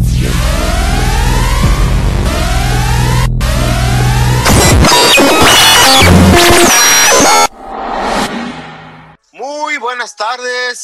Yeah.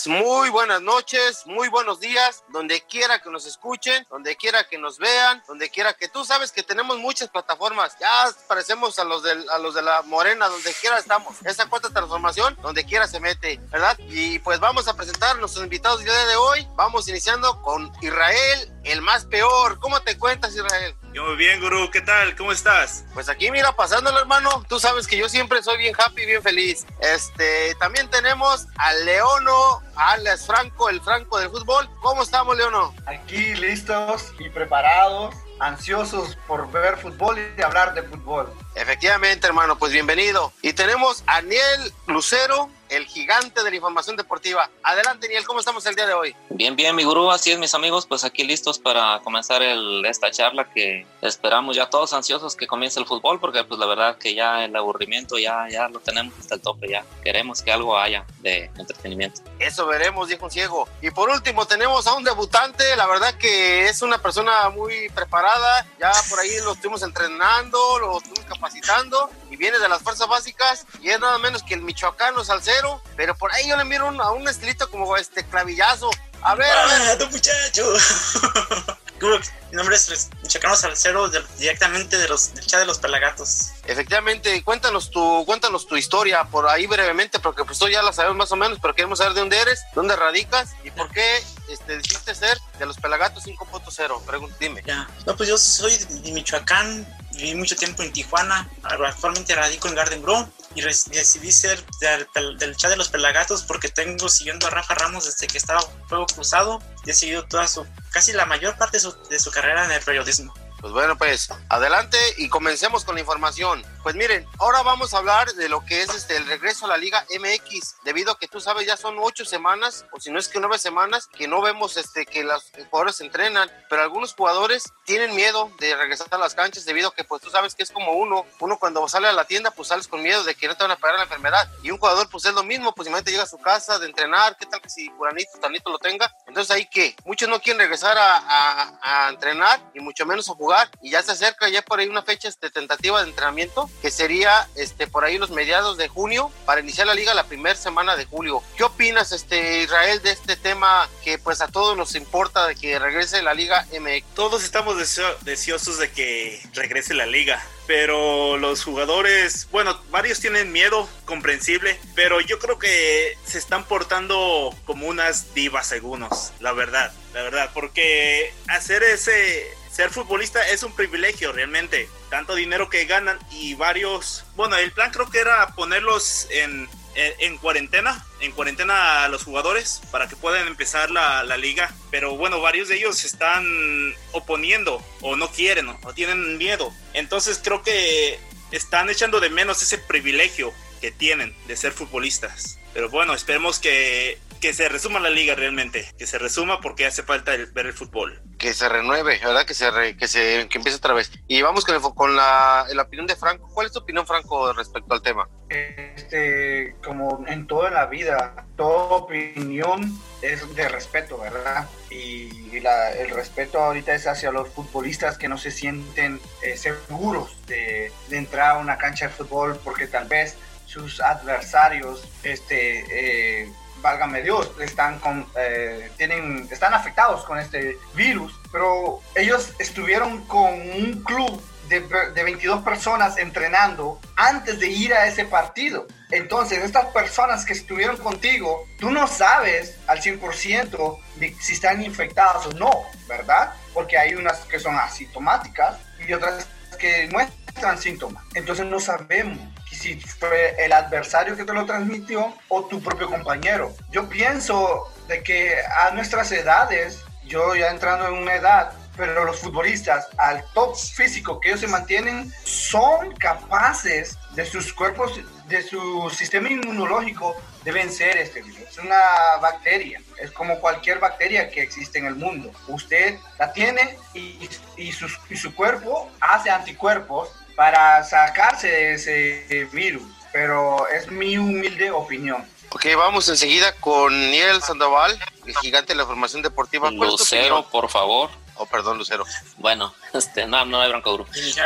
Muy buenas noches, muy buenos días, donde quiera que nos escuchen, donde quiera que nos vean, donde quiera que tú sabes que tenemos muchas plataformas. Ya parecemos a los de, a los de la Morena, donde quiera estamos. Esa cuarta transformación, donde quiera se mete, ¿verdad? Y pues vamos a presentar a nuestros invitados del día de hoy. Vamos iniciando con Israel, el más peor. ¿Cómo te cuentas, Israel? Yo muy bien, Gurú. ¿Qué tal? ¿Cómo estás? Pues aquí, mira, pasándolo, hermano. Tú sabes que yo siempre soy bien happy, bien feliz. Este, también tenemos a Leono, alias Franco, el Franco del fútbol. ¿Cómo estamos, Leono? Aquí listos y preparados, ansiosos por ver fútbol y hablar de fútbol. Efectivamente, hermano, pues bienvenido. Y tenemos a Niel Lucero, el gigante de la información deportiva. Adelante, Niel, ¿cómo estamos el día de hoy? Bien, bien, mi gurú, así es, mis amigos, pues aquí listos para comenzar el, esta charla que esperamos ya todos ansiosos que comience el fútbol, porque pues la verdad que ya el aburrimiento ya, ya lo tenemos hasta el tope, ya queremos que algo haya de entretenimiento. Eso veremos, dijo un ciego. Y por último tenemos a un debutante, la verdad que es una persona muy preparada, ya por ahí lo estuvimos entrenando, lo estuvimos capacitando y viene de las fuerzas básicas y es nada menos que el michoacano salsero, pero por ahí yo le miro un, a un estilito como este clavillazo. A ver, a ver. ¡Ah, tu muchacho! Mi nombre es Michoacano Salcero, de, directamente de los, del chat de los pelagatos. Efectivamente, cuéntanos tu, cuéntanos tu historia por ahí brevemente, porque pues tú ya la sabemos más o menos, pero queremos saber de dónde eres, dónde radicas y por qué este, decidiste ser de los pelagatos 5.0. Pregun- Dime. Ya. No, pues yo soy de Michoacán, viví mucho tiempo en Tijuana, actualmente radico en Garden Grove y decidí ser del, del chat de los pelagatos porque tengo siguiendo a Rafa Ramos desde que estaba fuego cruzado y he seguido toda su, casi la mayor parte de su carrera en el periodismo. Pues bueno, pues adelante y comencemos con la información. Pues miren, ahora vamos a hablar de lo que es este el regreso a la Liga MX, debido a que tú sabes ya son ocho semanas, o si no es que nueve semanas, que no vemos este que los jugadores entrenan, pero algunos jugadores tienen miedo de regresar a las canchas debido a que pues tú sabes que es como uno, uno cuando sale a la tienda pues sales con miedo de que no te van a pegar la enfermedad y un jugador pues es lo mismo, pues imagínate llega a su casa de entrenar, qué tal que si fulanito, tanito lo tenga, entonces ahí que muchos no quieren regresar a, a- a entrenar y mucho menos a jugar y ya se acerca ya por ahí una fecha este, tentativa de entrenamiento que sería este por ahí los mediados de junio para iniciar la liga la primera semana de julio. ¿Qué opinas este Israel de este tema que pues a todos nos importa de que regrese la liga MX? Todos estamos deseo- deseosos de que regrese la liga, pero los jugadores, bueno, varios tienen miedo, comprensible, pero yo creo que se están portando como unas divas algunos, la verdad, la verdad, porque hacer ese ser futbolista es un privilegio realmente, tanto dinero que ganan y varios, bueno, el plan creo que era ponerlos en en, en cuarentena, en cuarentena a los jugadores para que puedan empezar la, la liga. Pero bueno, varios de ellos se están oponiendo o no quieren o tienen miedo. Entonces creo que están echando de menos ese privilegio que tienen de ser futbolistas. Pero bueno, esperemos que, que se resuma la liga realmente, que se resuma porque hace falta el- ver el fútbol. Que se renueve, ¿verdad? Que se re- que se que empiece otra vez. Y vamos con, el, con la, la opinión de Franco. ¿Cuál es tu opinión, Franco, respecto al tema? Este, como en toda la vida, toda opinión es de respeto, ¿verdad? Y la- el respeto ahorita es hacia los futbolistas que no se sienten eh, seguros de, de entrar a una cancha de fútbol porque tal vez sus adversarios, este, eh, válgame Dios, están, con, eh, tienen, están afectados con este virus, pero ellos estuvieron con un club de, de 22 personas entrenando antes de ir a ese partido. Entonces, estas personas que estuvieron contigo, tú no sabes al 100% de si están infectadas o no, ¿verdad? Porque hay unas que son asintomáticas y otras que muestran síntomas. Entonces no sabemos si fue el adversario que te lo transmitió o tu propio compañero. Yo pienso de que a nuestras edades, yo ya entrando en una edad, pero los futbolistas al top físico que ellos se mantienen son capaces de sus cuerpos, de su sistema inmunológico de vencer este virus. Es una bacteria, es como cualquier bacteria que existe en el mundo. Usted la tiene y, y, sus- y su cuerpo hace anticuerpos para sacarse de ese virus, pero es mi humilde opinión. Ok, vamos enseguida con Niel Sandoval, el gigante de la formación deportiva. ¿Cuál es tu Lucero, por favor. Oh, perdón, Lucero. Bueno, este, no, no hay bronca,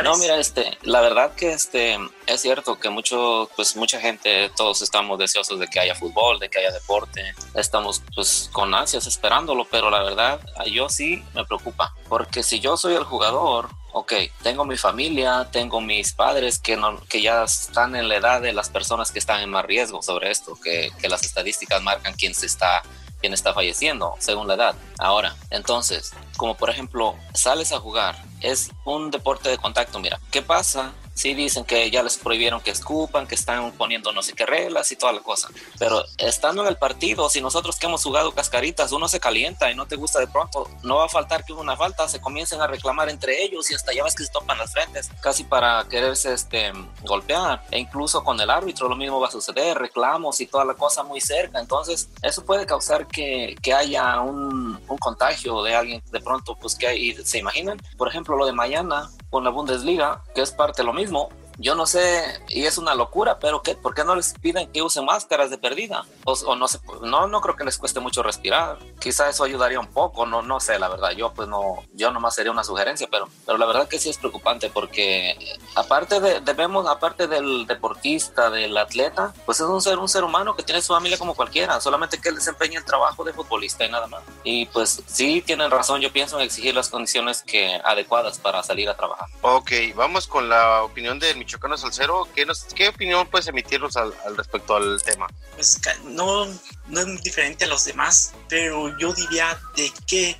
No, mira, este, la verdad que este, es cierto que mucho, pues mucha gente, todos estamos deseosos de que haya fútbol, de que haya deporte. Estamos, pues, con ansias esperándolo, pero la verdad, yo sí me preocupa. Porque si yo soy el jugador, ok, tengo mi familia, tengo mis padres que, no, que ya están en la edad de las personas que están en más riesgo sobre esto, que, que las estadísticas marcan quién se está quién está falleciendo según la edad. Ahora, entonces, como por ejemplo, sales a jugar, es un deporte de contacto, mira, ¿qué pasa sí dicen que ya les prohibieron que escupan, que están poniendo no sé qué reglas y toda la cosa. Pero estando en el partido, si nosotros que hemos jugado cascaritas, uno se calienta y no te gusta de pronto, no va a faltar que una falta se comiencen a reclamar entre ellos y hasta ya ves que se topan las frentes, casi para quererse este, golpear. E incluso con el árbitro lo mismo va a suceder, reclamos y toda la cosa muy cerca. Entonces, eso puede causar que, que haya un, un, contagio de alguien de pronto, pues que hay, se imaginan. Por ejemplo, lo de mañana con la Bundesliga, que es parte de lo mismo mismo. Yo no sé, y es una locura, pero ¿qué? ¿por qué no les piden que usen máscaras de perdida? O, no sé, no, no creo que les cueste mucho respirar. Quizá eso ayudaría un poco, no, no sé, la verdad. Yo pues no, yo nomás sería una sugerencia, pero, pero la verdad que sí es preocupante porque aparte de, debemos, aparte del deportista, del atleta, pues es un ser, un ser humano que tiene su familia como cualquiera, solamente que él desempeña el trabajo de futbolista y nada más. Y pues sí tienen razón, yo pienso en exigir las condiciones que adecuadas para salir a trabajar. Ok, vamos con la opinión de Michoacano Salcero, ¿qué, ¿qué opinión puedes emitirnos al, respecto al tema? Pues no, no es muy diferente a los demás, pero yo diría de que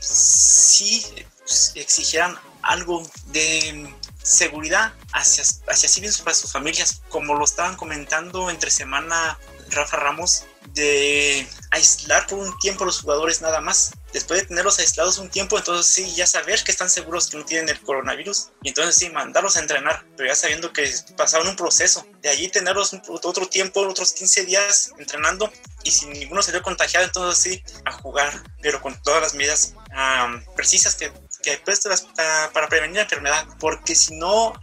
si exigieran algo de seguridad hacia, hacia sí mismos para sus familias, como lo estaban comentando entre semana Rafa Ramos, de aislar por un tiempo a los jugadores nada más. Después de tenerlos aislados un tiempo, entonces sí, ya saber que están seguros que no tienen el coronavirus. Y entonces sí, mandarlos a entrenar, pero ya sabiendo que pasaron un proceso. De allí tenerlos otro tiempo, otros 15 días entrenando. Y si ninguno se contagiado, entonces sí, a jugar, pero con todas las medidas precisas que, que puestas para prevenir la enfermedad. Porque si no,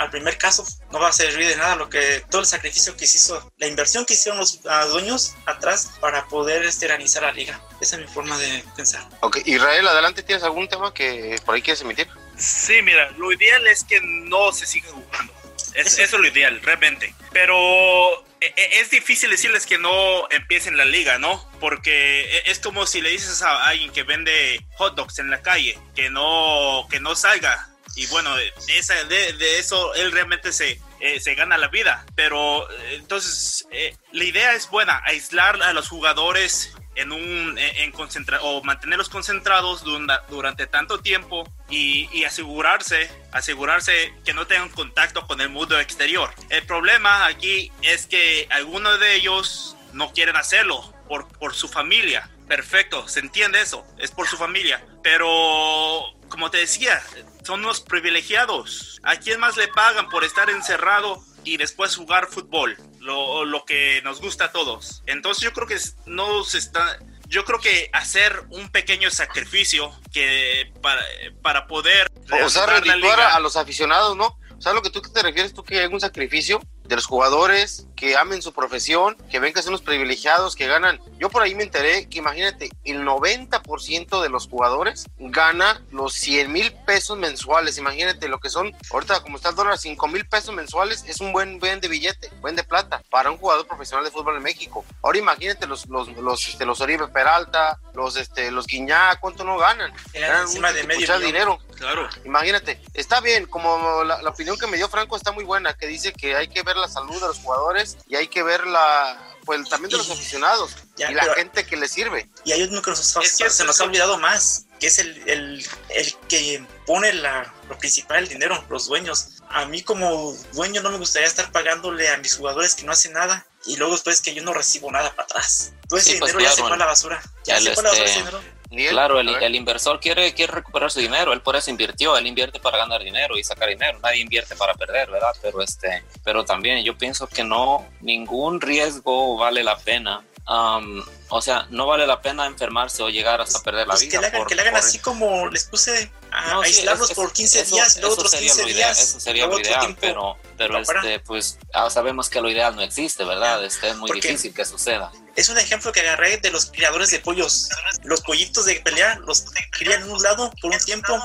al primer caso no va a servir de nada lo que todo el sacrificio que se hizo, la inversión que hicieron los dueños atrás para poder esterilizar la liga. Esa es mi forma de pensar. Ok, Israel, adelante, ¿tienes algún tema que por ahí quieres emitir? Sí, mira, lo ideal es que no se siga jugando. eso. es lo ideal, realmente. Pero e, e, es difícil decirles que no empiecen la liga, ¿no? Porque e, es como si le dices a alguien que vende hot dogs en la calle que no, que no salga y bueno, de, esa, de, eso él realmente se, eh, se gana la vida. Pero eh, entonces eh, la idea es buena, aislar a los jugadores en un en concentra o mantenerlos concentrados durante, tanto tiempo y, y, asegurarse asegurarse que no tengan contacto con el mundo exterior. El problema aquí es que algunos de ellos no quieren hacerlo por, por su familia. Perfecto, se entiende eso, es por su familia. Pero como te decía, son los privilegiados. ¿A quién más le pagan por estar encerrado y después jugar fútbol? Lo, lo que nos gusta a todos. Entonces yo creo que no se está... Yo creo que hacer un pequeño sacrificio que para, para poder... O sea, redituar a los aficionados, ¿no? ¿Sabes lo que tú te refieres? ¿Tú que hay un sacrificio? De los jugadores que amen su profesión, que ven que son los privilegiados, que ganan. Yo por ahí me enteré que imagínate, el 90% de los jugadores gana los 100 mil pesos mensuales. Imagínate lo que son, ahorita como está el dólar, 5 mil pesos mensuales es un buen, buen de billete, buen de plata para un jugador profesional de fútbol en México. Ahora imagínate los, los, los, este, los Oribe Peralta, los, este, los Guiñá, ¿cuánto no ganan? Ganan encima de medio dinero. Claro. Imagínate, está bien, como la, la opinión que me dio Franco está muy buena, que dice que hay que ver la salud de los jugadores y hay que ver la, pues también de los aficionados y la gente que les sirve. Y hay uno que, se nos ha olvidado más, que es el, el, el que pone la, lo principal, el dinero, los dueños. A mí como dueño no me gustaría estar pagándole a mis jugadores que no hacen nada y luego después que yo no recibo nada para atrás. Todo ese pues dinero ya se fue a la basura. Ya se fue a la basura ese dinero claro, el, inversor quiere, quiere recuperar su dinero, él por eso invirtió, él invierte para ganar dinero y sacar dinero, nadie invierte para perder, ¿verdad? Pero, este, pero también yo pienso que no, ningún riesgo vale la pena. o sea, no vale la pena enfermarse o llegar hasta perder la pues vida. Que le hagan, que le hagan así como les puse a aislarlos por 15 días, luego otros 15 días. Eso sería lo ideal, pero, pero este, pues ah, sabemos que lo ideal no existe, ¿verdad? Este, es muy difícil que suceda. Es un ejemplo que agarré de los criadores de pollos. Los pollitos de pelea los crían en un lado por un tiempo,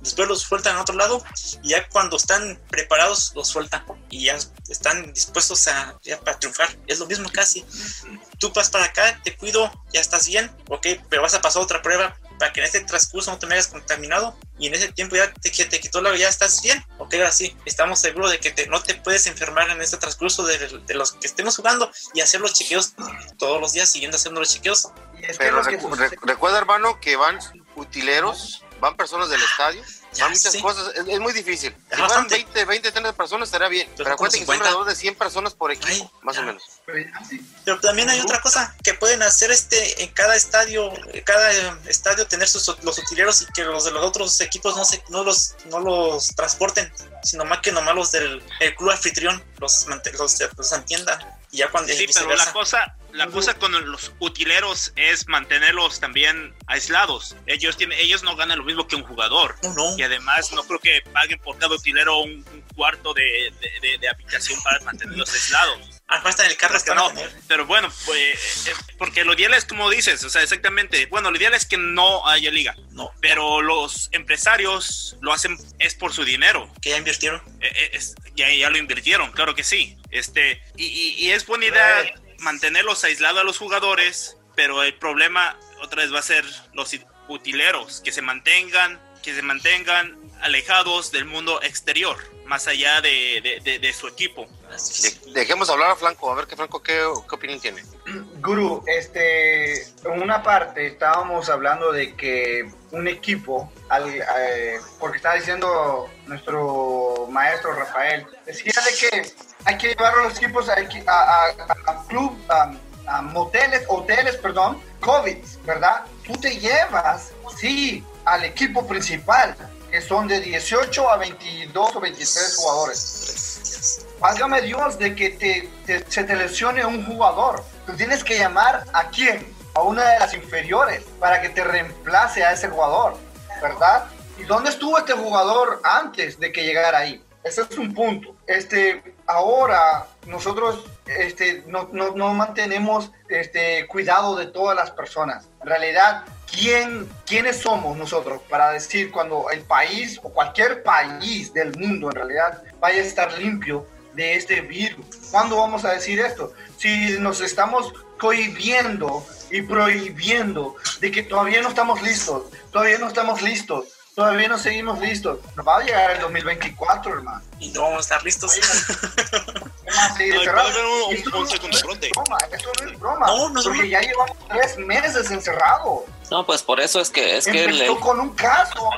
después los sueltan en otro lado y ya cuando están preparados los sueltan y ya están dispuestos a triunfar. Es lo mismo casi. Tú vas para acá, te cuido, ya estás bien, ok, pero vas a pasar otra prueba para que en este transcurso no te hayas contaminado y en ese tiempo ya te, te quitó la ya estás bien, ok, ahora sí, estamos seguros de que te, no te puedes enfermar en este transcurso de, los que estemos jugando y hacer los chequeos todos los días siguiendo haciendo los chequeos. Pero recuerda hermano que van utileros, van personas del estadio muchas cosas, es, muy difícil. Si fueran 20, 20, 30 personas estaría bien. Pero, acuérdate que son alrededor de 100 personas por equipo, más o menos. Pero también hay otra cosa que pueden hacer este en cada estadio, cada estadio tener sus, los utileros y que los de los otros equipos no se, no los no los transporten, sino más que nomás los del club anfitrión los, los, los entiendan. Y ya cuando sí, pero la cosa la cosa con los utileros es mantenerlos también aislados. Ellos tienen, ellos no ganan lo mismo que un jugador. Y además no creo que paguen por cada utilero un, cuarto de, de, habitación para mantenerlos aislados. Hasta en el carro está no, pero bueno, pues, eh, porque lo ideal es como dices, o sea, exactamente, bueno, lo ideal es que no haya liga, no, pero los empresarios lo hacen es por su dinero. Que ya invirtieron. Eh, eh, ya, ya lo invirtieron, claro que sí. Este, y, y, es buena idea mantenerlos aislados a los jugadores, pero el problema otra vez va a ser los utileros, que se mantengan, que se mantengan alejados del mundo exterior, más allá de, de, su equipo. dejemos hablar a Franco, a ver qué Franco qué, qué, opinión tiene. Guru, este, en una parte estábamos hablando de que un equipo, al, eh, porque estaba diciendo nuestro maestro Rafael, decía de que hay que llevar a los equipos a, club, a, moteles, hoteles, perdón, COVID, ¿verdad? Tú te llevas, sí, al equipo principal, que son de 18 a 22 o 23 jugadores. Válgame Dios de que te, se te lesione un jugador. Tú tienes que llamar a quién? A una de las inferiores para que te reemplace a ese jugador, ¿verdad? ¿Y dónde estuvo este jugador antes de que llegara ahí? Ese es un punto. Este, ahora nosotros este, no, no, mantenemos este, cuidado de todas las personas. En realidad, ¿quién, ¿quiénes somos nosotros para decir cuando el país o cualquier país del mundo en realidad vaya a estar limpio de este virus? ¿Cuándo vamos a decir esto? Si nos estamos cohibiendo y prohibiendo de que todavía no estamos listos, todavía no estamos listos Todavía no seguimos listos. Nos va a llegar el 2024, hermano. Y no vamos a estar listos. Esto no es broma. No, no porque ya llevamos tres meses encerrados. No, pues por eso es que... Es empezó con un caso.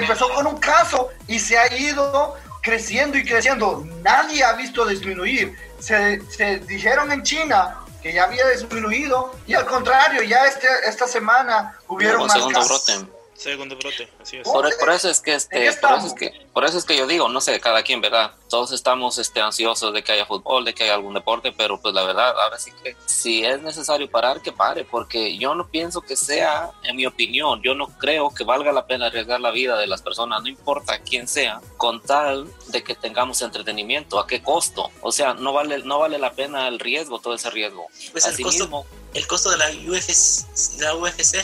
Empezó con un caso y se ha ido creciendo y creciendo. Nadie ha visto disminuir. Se, se dijeron en China que ya había disminuido y al contrario, ya este, esta semana hubieron más casos. Segundo brote, así es. Por, eso es que este, por eso es que, por eso es que yo digo, no sé, cada quien, ¿verdad? Todos estamos este, ansiosos de que haya fútbol, de que haya algún deporte, pero pues la verdad, ahora sí que si es necesario parar, que pare, porque yo no pienso que sea, en mi opinión, yo no creo que valga la pena arriesgar la vida de las personas, no importa quién sea, con tal de que tengamos entretenimiento, ¿a qué costo? O sea, no vale, no vale la pena el riesgo, todo ese riesgo. Pues el costo, el costo de la UFC, la UFC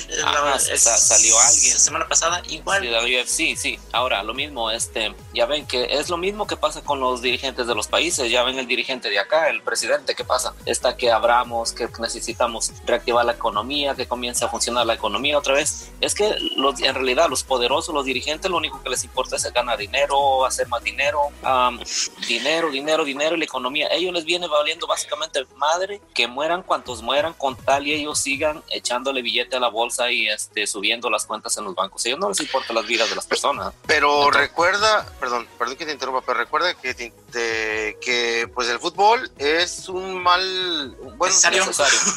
salió alguien semana pasada igual. Sí, la UFC, sí. Ahora, lo mismo, este, ya ven que es lo mismo que pasa con los dirigentes de los países, ya ven el dirigente de acá, el presidente, ¿qué pasa? Está que abramos, que necesitamos reactivar la economía, que comience a funcionar la economía otra vez. Es que los, en realidad los poderosos, los dirigentes, lo único que les importa es ganar dinero, hacer más dinero, dinero, dinero, dinero y la economía. ellos les viene valiendo básicamente madre que mueran cuantos mueran con tal y ellos sigan echándole billete a la bolsa y este, subiendo las cuentas en los bancos. A ellos no les importa las vidas de las personas. Pero recuerda, perdón, perdón que te interrumpa, pero recuerda que, que pues el fútbol es un mal, bueno, necesario.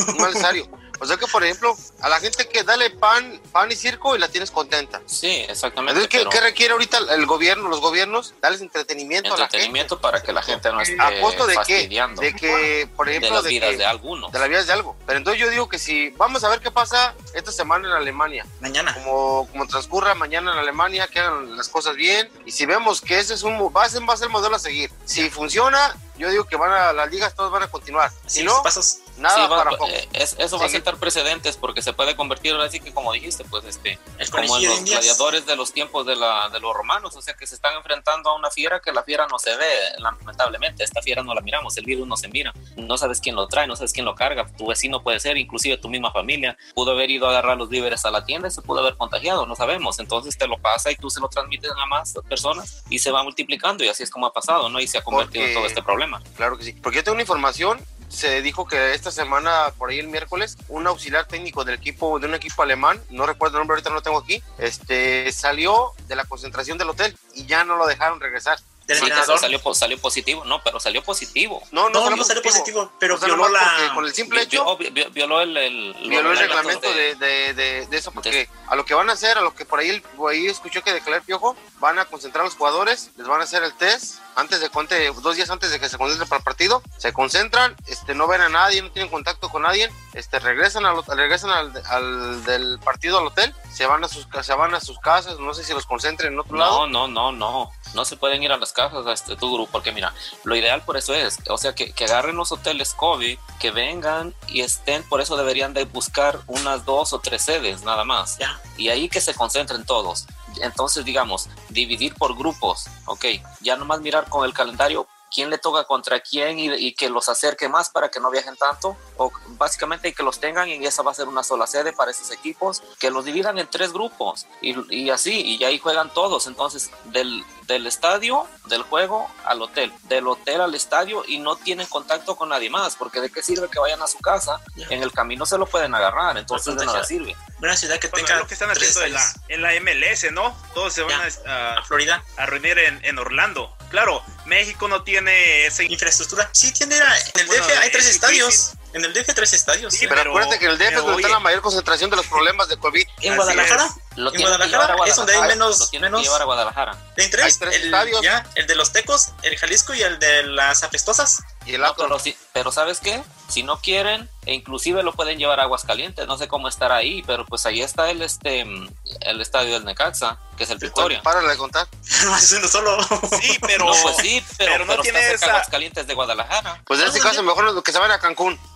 un mal necesario. O sea que, por ejemplo, a la gente que dale pan, pan y circo y la tienes contenta. Sí, exactamente. Entonces, ¿qué, requiere ahorita el gobierno, los gobiernos? Darles entretenimiento, a la gente. para que la gente no esté ¿A costo de qué? De que, por ejemplo, de las vidas de, alguno. De las vidas de algo. Pero Entonces yo digo que si vamos a ver qué pasa esta semana en Alemania. Mañana. Como, como transcurra mañana en Alemania, que hagan las cosas bien. Y si vemos que ese es un va a ser, va a ser el modelo a seguir. Si funciona, yo digo que van a las ligas todas van a continuar. Si no, pasos. Nada Sí, va- para poco. eh, es- eso va a Sí. sentar precedentes porque se puede convertir ahora sí que como dijiste, pues este, El como en los gladiadores de los tiempos de, la, de los romanos, o sea que se están enfrentando a una fiera que la fiera no se ve, lamentablemente, esta fiera no la miramos, el virus no se mira, no sabes quién lo trae, no sabes quién lo carga, tu vecino puede ser, inclusive tu misma familia, pudo haber ido a agarrar los víveres a la tienda y se pudo haber contagiado, no sabemos, entonces te lo pasa y tú se lo transmites a más personas y se va multiplicando y así es como ha pasado, ¿no? Y se ha convertido en todo este problema. Claro que sí. Porque yo tengo una información. Se dijo que esta semana, por ahí el miércoles, un auxiliar técnico del equipo, de un equipo alemán, no recuerdo el nombre, ahorita no lo tengo aquí, este, salió de la concentración del hotel y ya no lo dejaron regresar. Del Sí, entrenador. salió, po- salió positivo, no, pero salió positivo. No, No, no, no salió positivo, pero O sea, violó la. Con el simple hecho, Violó, vi- vi- violó el, el- violó el los reglamento de, de, de, de eso, porque a lo que van a hacer, a lo que por ahí, el- por ahí escuchó que declaró el Piojo, van a concentrar a los jugadores, les van a hacer el test antes de conte, dos días antes de que se concentren para el partido, se concentran, este, no ven a nadie, no tienen contacto con nadie, este, regresan, al, regresan al, al del partido al hotel, se van a sus se van a sus casas, no sé si los concentren en otro lado. No, no, no, no. No se pueden ir a las casas a este tu grupo, porque mira, lo ideal por eso es, o sea, que, que agarren los hoteles COVID, que vengan y estén, por eso deberían de buscar unas dos o tres sedes nada más. Ya. Y ahí que se concentren todos. Entonces, digamos, dividir por grupos, ok, ya nomás mirar con el calendario quién le toca contra quién y, que los acerque más para que no viajen tanto, o básicamente que los tengan y esa va a ser una sola sede para esos equipos, que los dividan en tres grupos y, y así, y ahí juegan todos, entonces del, del estadio, del juego al hotel, del hotel al estadio y no tienen contacto con nadie más, porque de qué sirve que vayan a su casa, en el camino se lo pueden agarrar, entonces de nada sirve. Una ciudad que Bueno, tenga. es lo que están haciendo en la, estadios. en la MLS, ¿no? Todos se van a, A Florida. a reunir en, en Orlando. Claro, México no tiene ese... Infraestructura. Sí, tiene. En el Bueno, DF hay tres es estadios. En el DF tres estadios. Sí, Pero, pero- acuérdate que en el DF es donde está la mayor concentración de los problemas de COVID. en Así Guadalajara. Lo En Guadalajara llevar a es donde hay Guadalajara, menos- lo tienen menos- que llevar a Guadalajara. Hay tres. El, estadios. ya, el de los Tecos, el Jalisco y el de las Apestosas. Y el No, pero, pero ¿sabes qué? Si no quieren, e inclusive lo pueden llevar a Aguascalientes, no sé cómo estar ahí, pero pues ahí está el este el estadio del Necaxa, que es el Victoria. Para de contar. No, es uno solo. Sí, pero... No, pues sí, pero, pero no pero tiene está cerca esa- Aguascalientes de Guadalajara. Pues en Ah, este caso, mejor es que se vayan a Cancún.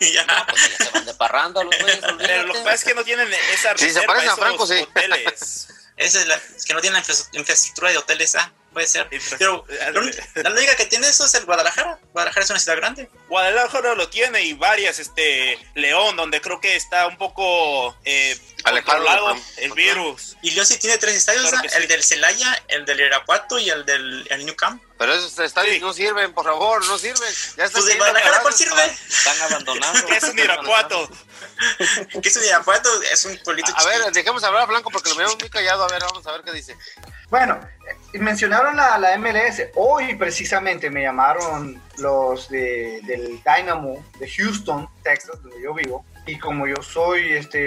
ya. Pues ya se van de parranda los güeyes, Pero lo que pasa es que no tienen esa Sí, se reserva, parecen a Franco, sí. hoteles. Esa es la, es que no tiene la infra- infraestructura de hoteles, ah, puede ser. Pero Infraestructura. la única- que tiene eso es el Guadalajara. Guadalajara es una ciudad grande. Guadalajara lo tiene y varias, este, León, donde creo que está un poco eh, Alejado controlado el virus. Y León sí tiene tres estadios, Claro que sí. el del Celaya, el del Irapuato y el del el New Camp. Pero esos estadios Sí. no sirven, por favor, no sirven. Ya están Pues de Guadalajara, ¿cuál sirve? Están abandonados. Que es un Irapuato. ¿Qué es un Irapuato? Es un pueblito A ver, dejemos hablar a Blanco porque lo vemos muy callado. A ver, vamos a ver qué dice. Bueno, eh, mencionaron la, la MLS. Hoy precisamente me llamaron los de, del Dynamo de Houston, Texas, donde yo vivo. Y como yo soy, este,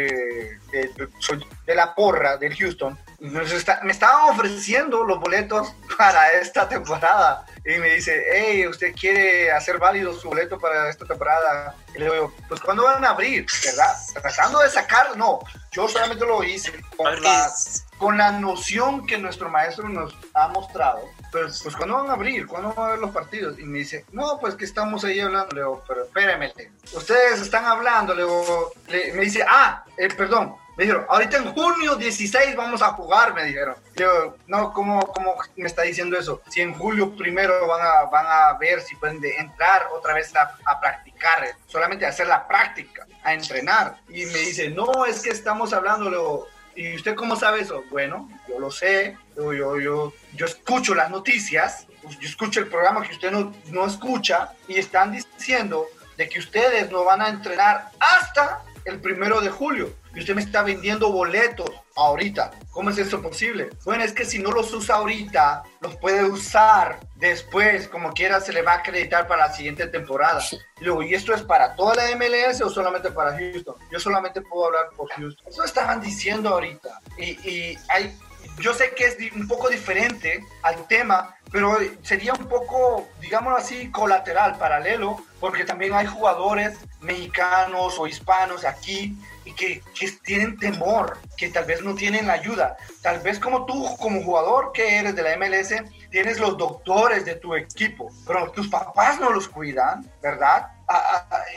de- soy de la porra del Houston, nos está- me estaban ofreciendo los boletos para esta temporada. Y me dice, hey, ¿usted quiere hacer válido su boleto para esta temporada? Y le digo, pues ¿cuándo van a abrir? ¿Verdad? Tratando de sacar, no. Yo solamente lo hice con la, con la noción que nuestro maestro nos ha mostrado, pues, pues ¿cuándo van a abrir? ¿Cuándo van a ver los partidos? Y me dice, no, pues que estamos ahí hablando. Le digo, pero espérame, ustedes están hablando, le digo, le- me dice, ah, eh, perdón. Me dijeron, ahorita en junio 16 vamos a jugar, me dijeron. Digo, no, ¿cómo, ¿cómo me está diciendo eso? Si en julio primero van a, van a ver si pueden de- entrar otra vez a, a practicar, eh, solamente hacer la práctica, a entrenar. Y me dice, no, es que estamos hablando, le digo, ¿Y usted cómo sabe eso? Bueno, yo lo sé, yo, yo, yo, yo escucho las noticias, pues, yo escucho el programa que usted no, no escucha y están diciendo de que ustedes no van a entrenar hasta el primero de julio. Y usted me está vendiendo boletos ahorita. ¿Cómo es eso posible? Bueno, es que si no los usa ahorita, los puede usar después, como quiera, se le va a acreditar para la siguiente temporada. Y luego, ¿y esto es para toda la MLS o solamente para Houston? Yo solamente puedo hablar por Houston. Eso estaban diciendo ahorita. Y, y hay, yo sé que es un poco diferente al tema, pero sería un poco, digámoslo así, colateral, paralelo, porque también hay jugadores mexicanos o hispanos aquí y que, que, tienen temor, que tal vez no tienen ayuda. Tal vez como tú, como jugador que eres de la MLS, tienes los doctores de tu equipo, pero tus papás no los cuidan, ¿verdad?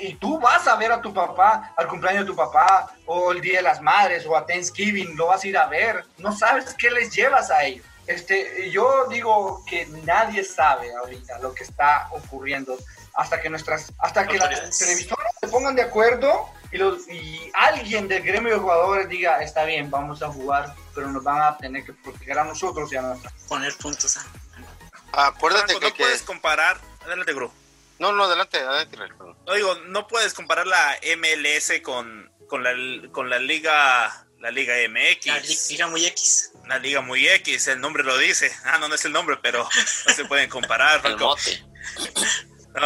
Y tú vas a ver a tu papá al cumpleaños de tu papá o el Día de las Madres o a Thanksgiving, lo vas a ir a ver, no sabes qué les llevas a ellos. Este, yo digo que nadie sabe ahorita lo que está ocurriendo hasta que nuestras, hasta que las televisoras se pongan de acuerdo y, los, y alguien del gremio de jugadores diga, está bien, vamos a jugar, pero nos van a tener que proteger a nosotros y a nuestra. Poner puntos. Acuérdate que no puedes comparar, adelante, Gru. No, no, adelante, adelante. No digo, no puedes comparar la MLS con, con, la, con la liga la Liga MX. La Liga muy X. La Liga muy X, el nombre lo dice. Ah, no, no es el nombre, pero no se pueden comparar. no,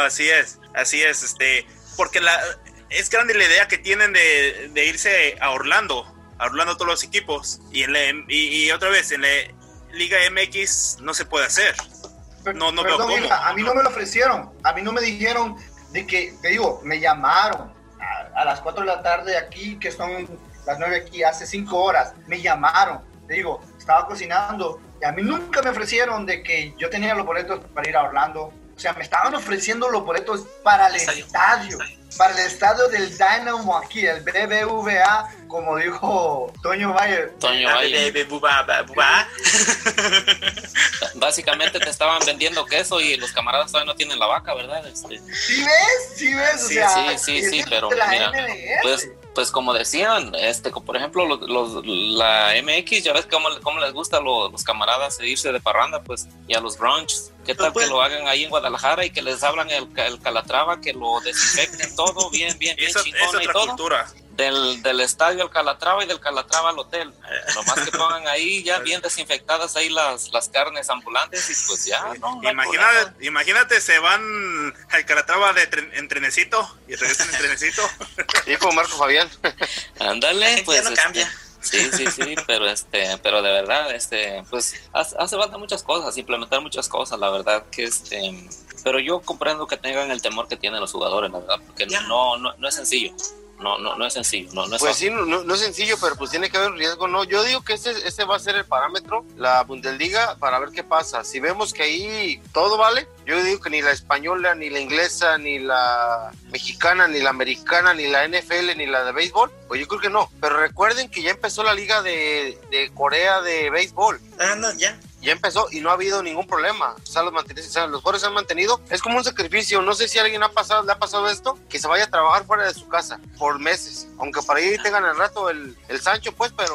así es, así es, este, porque la es grande la idea que tienen de, de irse a Orlando, a Orlando todos los equipos, y, en y, otra vez, en la Liga MX no se puede hacer. No, no veo cómo. a mí no me lo ofrecieron, a mí no me dijeron de que, te digo, me llamaron a, las 4 de la tarde aquí, que son las 9 aquí, hace 5 horas, me llamaron, te digo, estaba cocinando, y a mí nunca me ofrecieron de que yo tenía los boletos para ir a Orlando, o sea, me estaban ofreciendo los boletos para el estadio para el estadio del Dynamo aquí, el BBVA, como dijo Toño Valle. Toño Valle. Básicamente te estaban vendiendo queso y los camaradas todavía no tienen la vaca, ¿verdad? Este... ¿Sí ves? ¿Sí ves? sí, sí, sí, sí, pero mira, pues, pues como decían, este, por ejemplo, los, los, la MX, ya ves cómo, cómo les gusta a los, los, camaradas irse de parranda, pues, y a los brunch. ¿Qué tal que lo hagan ahí en Guadalajara y que les hablan el, el calatrava, que lo desinfecten todo bien, bien, bien chingón y todo? Cultura. Del, del estadio al Calatrava y del Calatrava al hotel. Nomás que pongan ahí ya bien desinfectadas ahí las, las carnes ambulantes y pues ya, ¿no? imagínate, imagínate, se van al Calatrava de en trenecito y regresan en trenecito. Tipo Marco Fabián. Ándale, pues. no este, cambia. Sí, sí, sí, pero este, pero de verdad, este, pues hace falta muchas cosas, implementar muchas cosas, la verdad que este, pero yo comprendo que tengan el temor que tienen los jugadores, la verdad, porque no, no, no es sencillo no, no, no es sencillo. No, no es pues sí, no, no, es sencillo, pero pues tiene que haber un riesgo. No, yo digo que ese, ese va a ser el parámetro, la Bundesliga, para ver qué pasa. Si vemos que ahí todo vale, yo digo que ni la española, ni la inglesa, ni la mexicana, ni la americana, ni la NFL, ni la de béisbol, pues yo creo que no. Pero recuerden que ya empezó la liga de, de Corea de béisbol. Ah, no, ya ya empezó y no ha habido ningún problema. O sea, los, los jugadores se han mantenido. Es como un sacrificio. No sé si a alguien ha pasado, le ha pasado esto, que se vaya a trabajar fuera de su casa por meses. Aunque para ahí tengan el rato el, el Sancho, pues, pero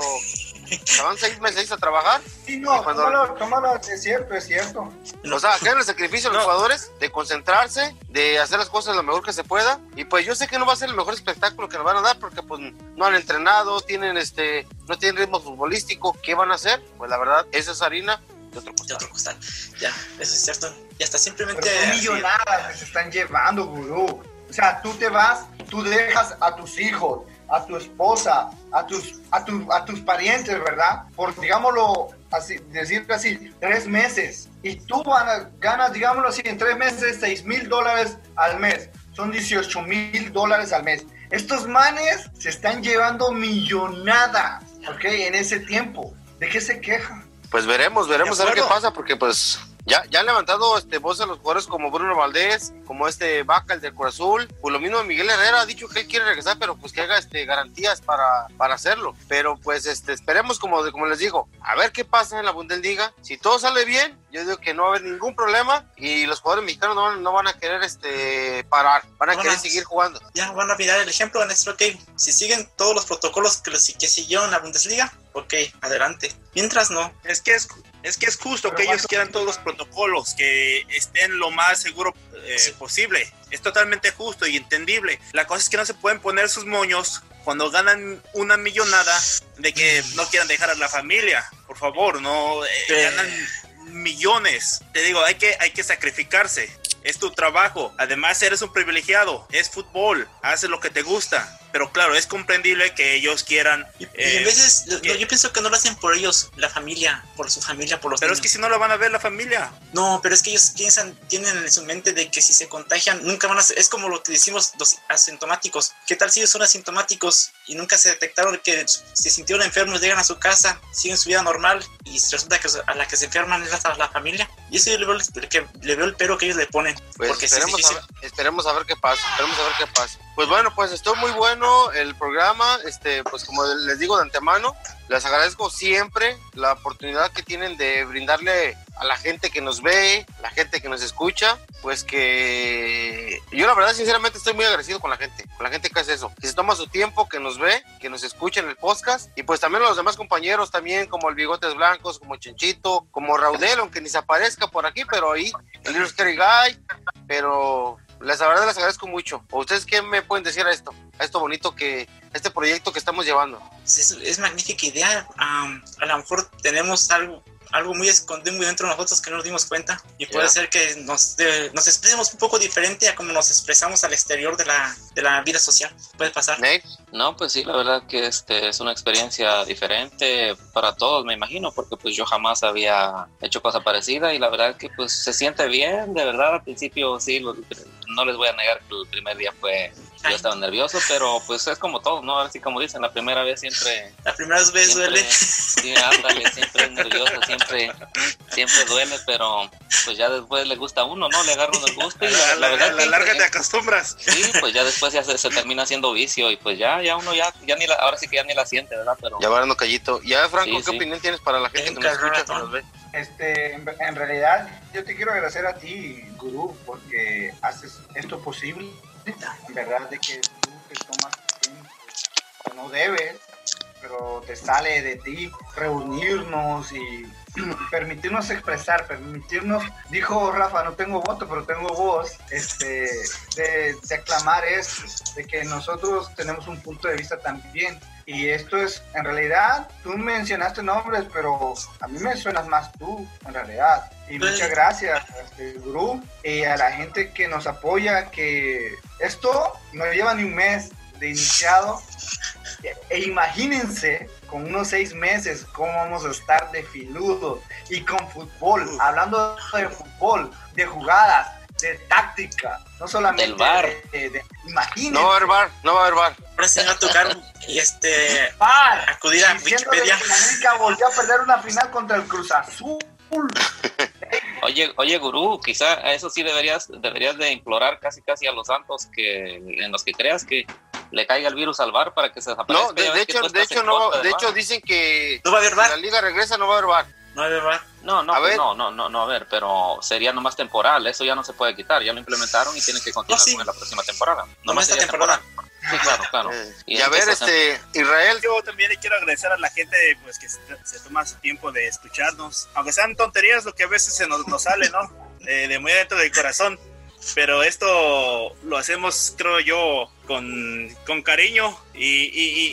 se van seis meses a trabajar. Sí, no, cuando... tómalo, es cierto, es cierto. O sea, que el sacrificio de los jugadores de concentrarse, de hacer las cosas lo mejor que se pueda. Y pues yo sé que no va a ser el mejor espectáculo que nos van a dar porque pues no han entrenado, tienen este, no tienen ritmo futbolístico. ¿Qué van a hacer? Pues la verdad, esa es harina de otro costal. Ya, eso es cierto. Ya está simplemente. millonadas que se están llevando, gurú. O sea, tú te vas, tú dejas a tus hijos, a tu esposa, a tus, a, a tus parientes, ¿verdad? Por, digámoslo así, decirlo así, tres meses. Y tú ganas, digámoslo así, en tres meses, seis mil dólares al mes. Son 18 mil dólares al mes. Estos manes se están llevando millonadas, ¿ok? En ese tiempo. ¿De qué se quejan? Pues veremos, veremos a ver qué pasa, porque pues ya, ya han levantado este, voz a los jugadores como Bruno Valdés, como este Vaca, el del Cruz Azul. Pues lo mismo Miguel Herrera ha dicho que él quiere regresar, pero pues que haga este, garantías para, para hacerlo. Pero pues este, esperemos, como, como les digo, a ver qué pasa en la Bundesliga. Si todo sale bien, yo digo que no va a haber ningún problema y los jugadores mexicanos no, no van a querer este, parar, van a querer seguir jugando. Ya van a mirar el ejemplo, van a decir, ok, si siguen todos los protocolos que, los, que siguieron la Bundesliga, ok, adelante. Mientras no. Es que es es que es justo que ellos quieran todos los protocolos, que estén lo más seguro eh, posible. Es totalmente justo y entendible. La cosa es que no se pueden poner sus moños cuando ganan una millonada de que no quieran dejar a la familia. Por favor, no eh, ganan millones. Te digo, hay que, hay que sacrificarse. Es tu trabajo. Además, eres un privilegiado. Es fútbol. Haces lo que te gusta pero claro, es comprendible que ellos quieran... Y, y eh, en veces, que- yo pienso que no lo hacen por ellos, la familia, por su familia, por los pero es que si no lo van a ver la familia. No, pero es que ellos piensan, tienen en su mente de que si se contagian, nunca van a es como lo que decimos los asintomáticos. ¿Qué tal si ellos son asintomáticos y nunca se detectaron que se sintieron enfermos, llegan a su casa, siguen su vida normal y resulta que a la que se enferman es la, la familia? Y eso yo le veo, el- que, le veo el pero que ellos le ponen. Pues porque sí es esperemos, a ver, esperemos a ver qué pasa, esperemos a ver qué pasa. Pues bueno, pues estuvo muy bueno el programa, este, pues como les digo de antemano, les agradezco siempre la oportunidad que tienen de brindarle a la gente que nos ve, la gente que nos escucha, pues que yo la verdad sinceramente estoy muy agradecido con la gente, con la gente que hace eso, que se toma su tiempo, que nos ve, que nos escucha en el podcast y pues también a los demás compañeros también como el Bigotes Blancos, como Chinchito, como Raudel, aunque ni se aparezca por aquí, pero ahí el Scary Guy, pero les la verdad les agradezco mucho. ¿O ¿Ustedes qué me pueden decir a esto? A esto bonito que, a este proyecto que estamos llevando. Es, magnífica idea. A lo mejor tenemos algo, algo muy escondido muy dentro de nosotros que no nos dimos cuenta y puede Ya. ser que nos, de- nos expresemos un poco diferente a como nos expresamos al exterior de la, de la vida social. Puede pasar. Nate, No, pues sí, la verdad que este es una experiencia diferente para todos, me imagino, porque pues yo jamás había hecho cosa parecida y la verdad que pues se siente bien, de verdad, al principio sí, lo- no les voy a negar que el primer día fue, yo estaba nervioso, pero pues es como todo, ¿no? Así como dicen, la primera vez siempre, La primera vez siempre, duele. sí, ándale, siempre es nervioso, siempre, siempre duele, pero pues ya después le gusta a uno, ¿no? Le agarra uno el gusto y la, la, la verdad la que- larga te acostumbras. Sí, pues ya después ya se, se termina haciendo vicio y pues ya, ya uno ya, ya ni la, ahora sí que ya ni la siente, ¿verdad? Pero ya varando callito. Y a ver, Franco, Sí, ¿qué sí. opinión tienes para la gente que nos escucha, que nos ve? Este, en, en realidad, yo te quiero agradecer a ti, Gurú, porque haces esto posible. Verdad, de que tú te tomas tiempo, no debes, pero te sale de ti reunirnos y permitirnos expresar, permitirnos, dijo Rafa, no tengo voto, pero tengo voz, este, de, de aclamar esto, de que nosotros tenemos un punto de vista también. Y esto es, en realidad, tú mencionaste nombres, pero a mí me suenas más tú, en realidad. Y Pues- muchas gracias, este, Gurú, y a la gente que nos apoya, que esto no lleva ni un mes de iniciado. E imagínense con unos seis meses cómo vamos a estar de filudos y con fútbol, hablando de fútbol, de jugadas, de táctica, no solamente Del VAR. de- de- imagínense. No va a haber bar, no va a haber bar. Ahora va a tocar y este VAR. acudir a de Wikipedia. que América volvió a perder una final contra el Cruz Azul. Oye, oye, gurú, quizá a eso sí deberías, deberías de implorar casi casi a los santos que en los que creas que le caiga el virus al bar para que se desaparezca. No, de, de hecho, de hecho no, de del hecho dicen que No va a haber si la bar. liga regresa no va a haber bar. No haber bar. No, no, A pues ver. no, no, no, no, a ver, pero sería nomás temporal, eso ya no se puede quitar, ya lo implementaron y tiene que continuar No, sí. con la próxima temporada. No Nomás esta temporada. Sí, claro, claro. Eh, Y y a ver, este, Israel, Yo también le quiero agradecer a la gente pues que se, se toma su tiempo de escucharnos, aunque sean tonterías lo que a veces se nos, nos sale, ¿no? De, de muy adentro del corazón. Pero esto lo hacemos, creo yo, con, con cariño y,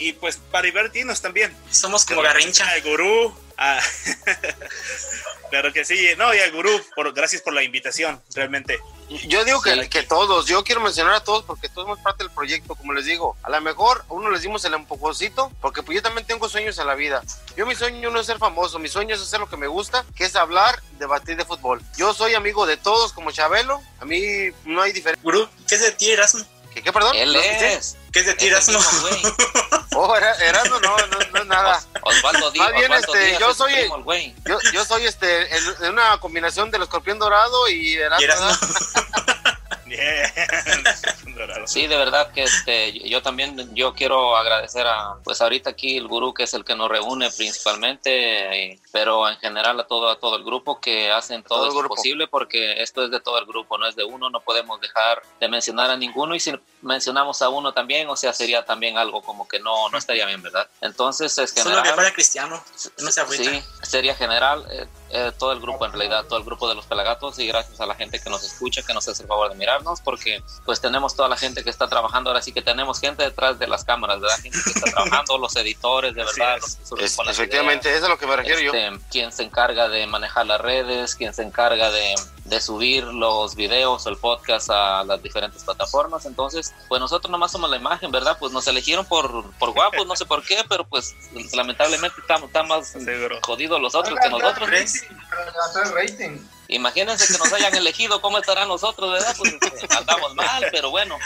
y- pues para divertirnos también. Somos como Garrincha. Al gurú. a- claro que sí. No, y al gurú, por, gracias por la invitación, realmente. yo digo que, Sí. que todos, yo quiero mencionar a todos porque todos somos parte del proyecto, como les digo. A lo mejor a uno les dimos el empujoncito, porque pues yo también tengo sueños en la vida. Yo mi sueño no es ser famoso, mi sueño es hacer lo que me gusta, que es hablar, debatir de fútbol. Yo soy amigo de todos como Chabelo, a mí no hay diferencia. Gurú, ¿qué es de ti, Erasmo? ¿Qué, qué, perdón? Él es. ¿Qué es de ti, es el Erasmo? mismo güey. Oh, era, Erasmo, no, no, no es nada. Os- Osvaldo Díaz. Más bien, Osvaldo este, Díaz yo soy- primo, el güey. Yo, yo soy este, una combinación del escorpión dorado y Erasmo. Y Erasmo. Bien. Sí, de verdad que este, yo también yo quiero agradecer a, pues ahorita aquí el gurú que es el que nos reúne principalmente, y- pero en general a todo a todo el grupo que hacen todo, Todo esto grupo. posible porque esto es de todo el grupo, no es de uno, no podemos dejar de mencionar a ninguno y si mencionamos a uno también, o sea, sería también algo como que no no estaría bien, ¿verdad? Entonces es Solo que general. fuera cristiano. No se. Sí, sería general, eh, eh, todo el grupo en realidad, todo el grupo de los pelagatos y gracias a la gente que nos escucha, que nos hace el favor de mirarnos, porque pues tenemos toda la gente que está trabajando, ahora sí que tenemos gente detrás de las cámaras, ¿verdad? Gente que está trabajando, los editores, de Así verdad, es. los que Es- efectivamente, eso es a lo que me refiero yo. este, quien se encarga de manejar las redes, quien se encarga de, de subir los videos o el podcast a las diferentes plataformas. Entonces, pues nosotros nomás somos la imagen, ¿verdad? Pues nos eligieron por, por guapos, no sé por qué, pero pues lamentablemente estamos, más jodidos los otros que nosotros. rating. Imagínense que nos hayan elegido, ¿cómo estarán nosotros, verdad? Pues este, andamos mal, pero bueno.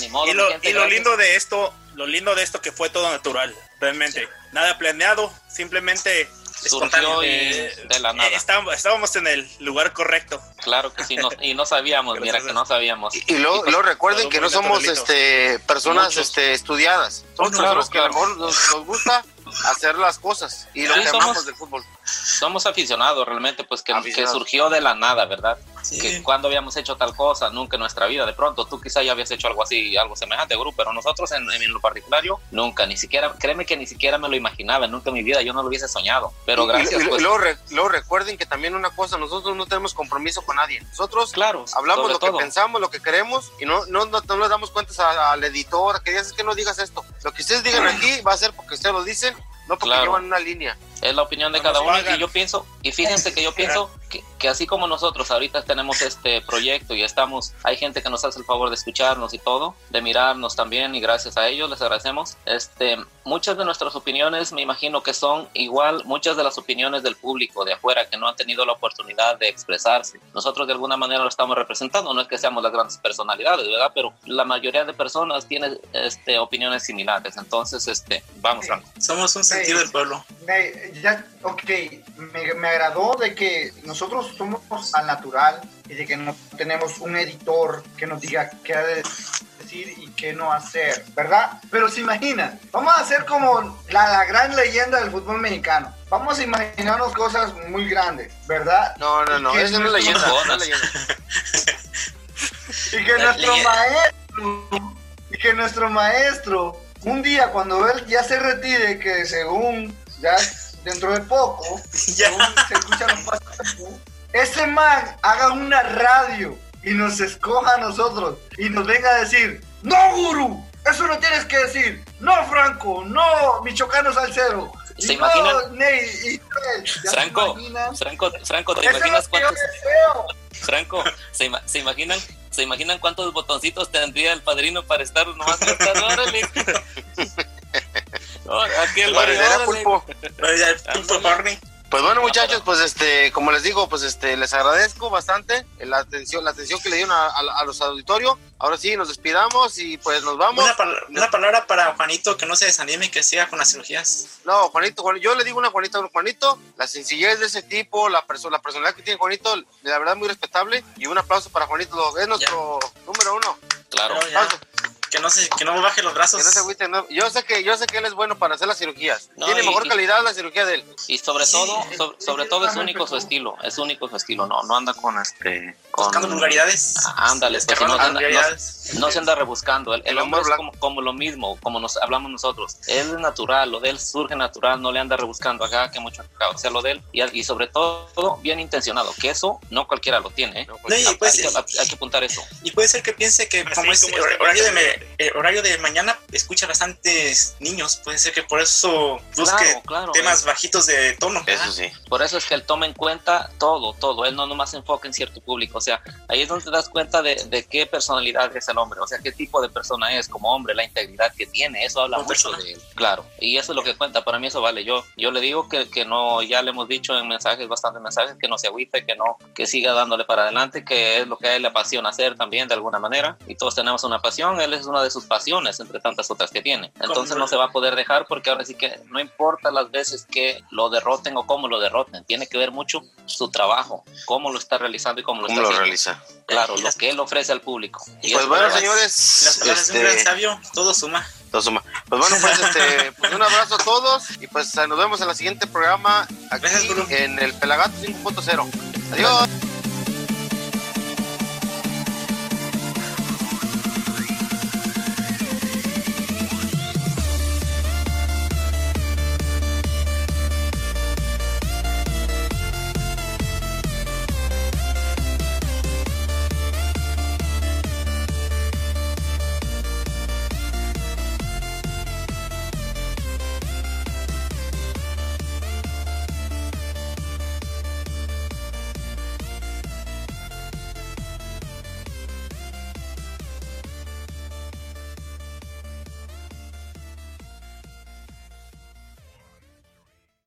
Ni modo, y lo, y lo lindo de esto, lo lindo de esto que fue todo natural, realmente. Nada planeado, simplemente surgió de la nada. Estábamos, en el lugar correcto. Claro que sí, y no sabíamos, mira que no sabíamos. Y, luego, lo recuerden que no somos este personas este estudiadas, somos personas que a lo mejor nos, nos gusta hacer las cosas y lo que amamos del fútbol. Somos aficionados realmente, pues que, que surgió de la nada, ¿verdad? Que cuando habíamos hecho tal cosa, nunca en nuestra vida. De pronto tú quizá ya habías hecho algo así, algo semejante, grupo, pero nosotros en, en lo particular, nunca, ni siquiera, créeme que ni siquiera me lo imaginaba, nunca en mi vida yo no lo hubiese soñado. Pero gracias. Y, pues, luego, recuerden que también una cosa, nosotros no tenemos compromiso con nadie. Nosotros claro, hablamos lo que pensamos, lo que queremos y no, no, no, le damos cuentas al editor, que digas que no digas esto. Lo que ustedes digan aquí va a ser porque ustedes lo dicen no porque llevan una línea. Es la opinión de cada uno y yo pienso, y fíjense que yo pienso que, así como nosotros ahorita tenemos este proyecto y estamos, hay gente que nos hace el favor de escucharnos y todo, de mirarnos también y gracias a ellos les agradecemos. Este, muchas de nuestras opiniones me imagino que son igual muchas de las opiniones del público de afuera que no han tenido la oportunidad de expresarse. Nosotros de alguna manera lo estamos representando, no es que seamos las grandes personalidades, ¿verdad? Pero la mayoría de personas tienen este, opiniones similares. Entonces, este, vamos, Franco. Somos un sentido del pueblo. Ya, ok, me, me agradó de que nosotros somos al natural y de que no tenemos un editor que nos diga qué decir y qué no hacer, ¿verdad? Pero se imagina, vamos a hacer como la, la gran leyenda del fútbol mexicano. Vamos a imaginarnos cosas muy grandes, ¿verdad? No, no, no, es una leyenda. y que nuestro maestro, y que nuestro maestro, un día cuando él ya se retire, que según ya dentro de poco, ya. se escuchan los pasos, ese man haga una radio y nos escoja a nosotros y nos venga a decir, no, guru, eso no tienes que decir, no, Franco, no, Michoacano Salcero. ¿Se imaginan? Ney, Franco, Franco, Franco, ¿te imaginas cuántos? Franco, ¿se, ¿se, imaginan? ¿Se imaginan cuántos botoncitos tendría el padrino para estar nomás ¡Órale! oh, aquí el barrio, pulpo. Pulpo Barney. Pues bueno, muchachos, pues este, como les digo, pues este, les agradezco bastante la atención, la atención que le dieron a, los auditorios. Ahora sí, nos despidamos y pues nos vamos. Una, palabra para Juanito que no se desanime y que siga con las cirugías. No, Juanito, yo le digo una Juanito, Juanito, la sencillez de ese tipo, la, persona, la personalidad que tiene Juanito, la verdad muy respetable y un aplauso para Juanito, es nuestro número uno. Claro que no se, que no baje los brazos. Yo sé que yo sé que él es bueno para hacer las cirugías. Tiene mejor calidad la cirugía de él. Y sobre todo, sobre, todo es único su estilo, es único su estilo, no no anda con este con buscando vulgaridades. Ah, ándale, pues, no, no, se anda rebuscando. El, hombre es como, lo mismo, como nos hablamos nosotros. Él es natural, lo de él surge natural, no le anda rebuscando acá que mucho o sea, lo de él y, y, sobre todo bien intencionado, que eso no cualquiera lo tiene, ¿eh? hay, que, apuntar eso. Y puede ser que piense que como es horario de el horario de mañana escucha bastantes niños. Puede ser que por eso busque temas bajitos de tono. Eso sí. Por eso es que él toma en cuenta todo, todo. Él no nomás enfoca en cierto público. O sea, ahí es donde te das cuenta de, qué personalidad es el hombre. O sea, qué tipo de persona es como hombre, la integridad que tiene. Eso habla mucho de él. Claro. Y eso es lo que cuenta. Para mí eso vale. Yo, yo le digo que, que no, ya le hemos dicho en mensajes, bastantes mensajes, que no se agüite, que no, que siga dándole para adelante, que es lo que a él le apasiona hacer también de alguna manera. Y todos tenemos una pasión. Él es una de sus pasiones entre tantas otras que tiene. Entonces no se va a poder dejar porque ahora sí que no importa las veces que lo derroten o cómo lo derroten, tiene que ver mucho su trabajo, cómo lo está realizando y cómo lo está lo realiza. Claro, lo que él ofrece al público. Y pues bueno, señores, las palabras de un gran este, sabio, todo suma. Todo suma. Pues bueno, pues, este, pues un abrazo a todos y pues nos vemos en el siguiente programa aquí en el Pelagato 5.0. Adiós.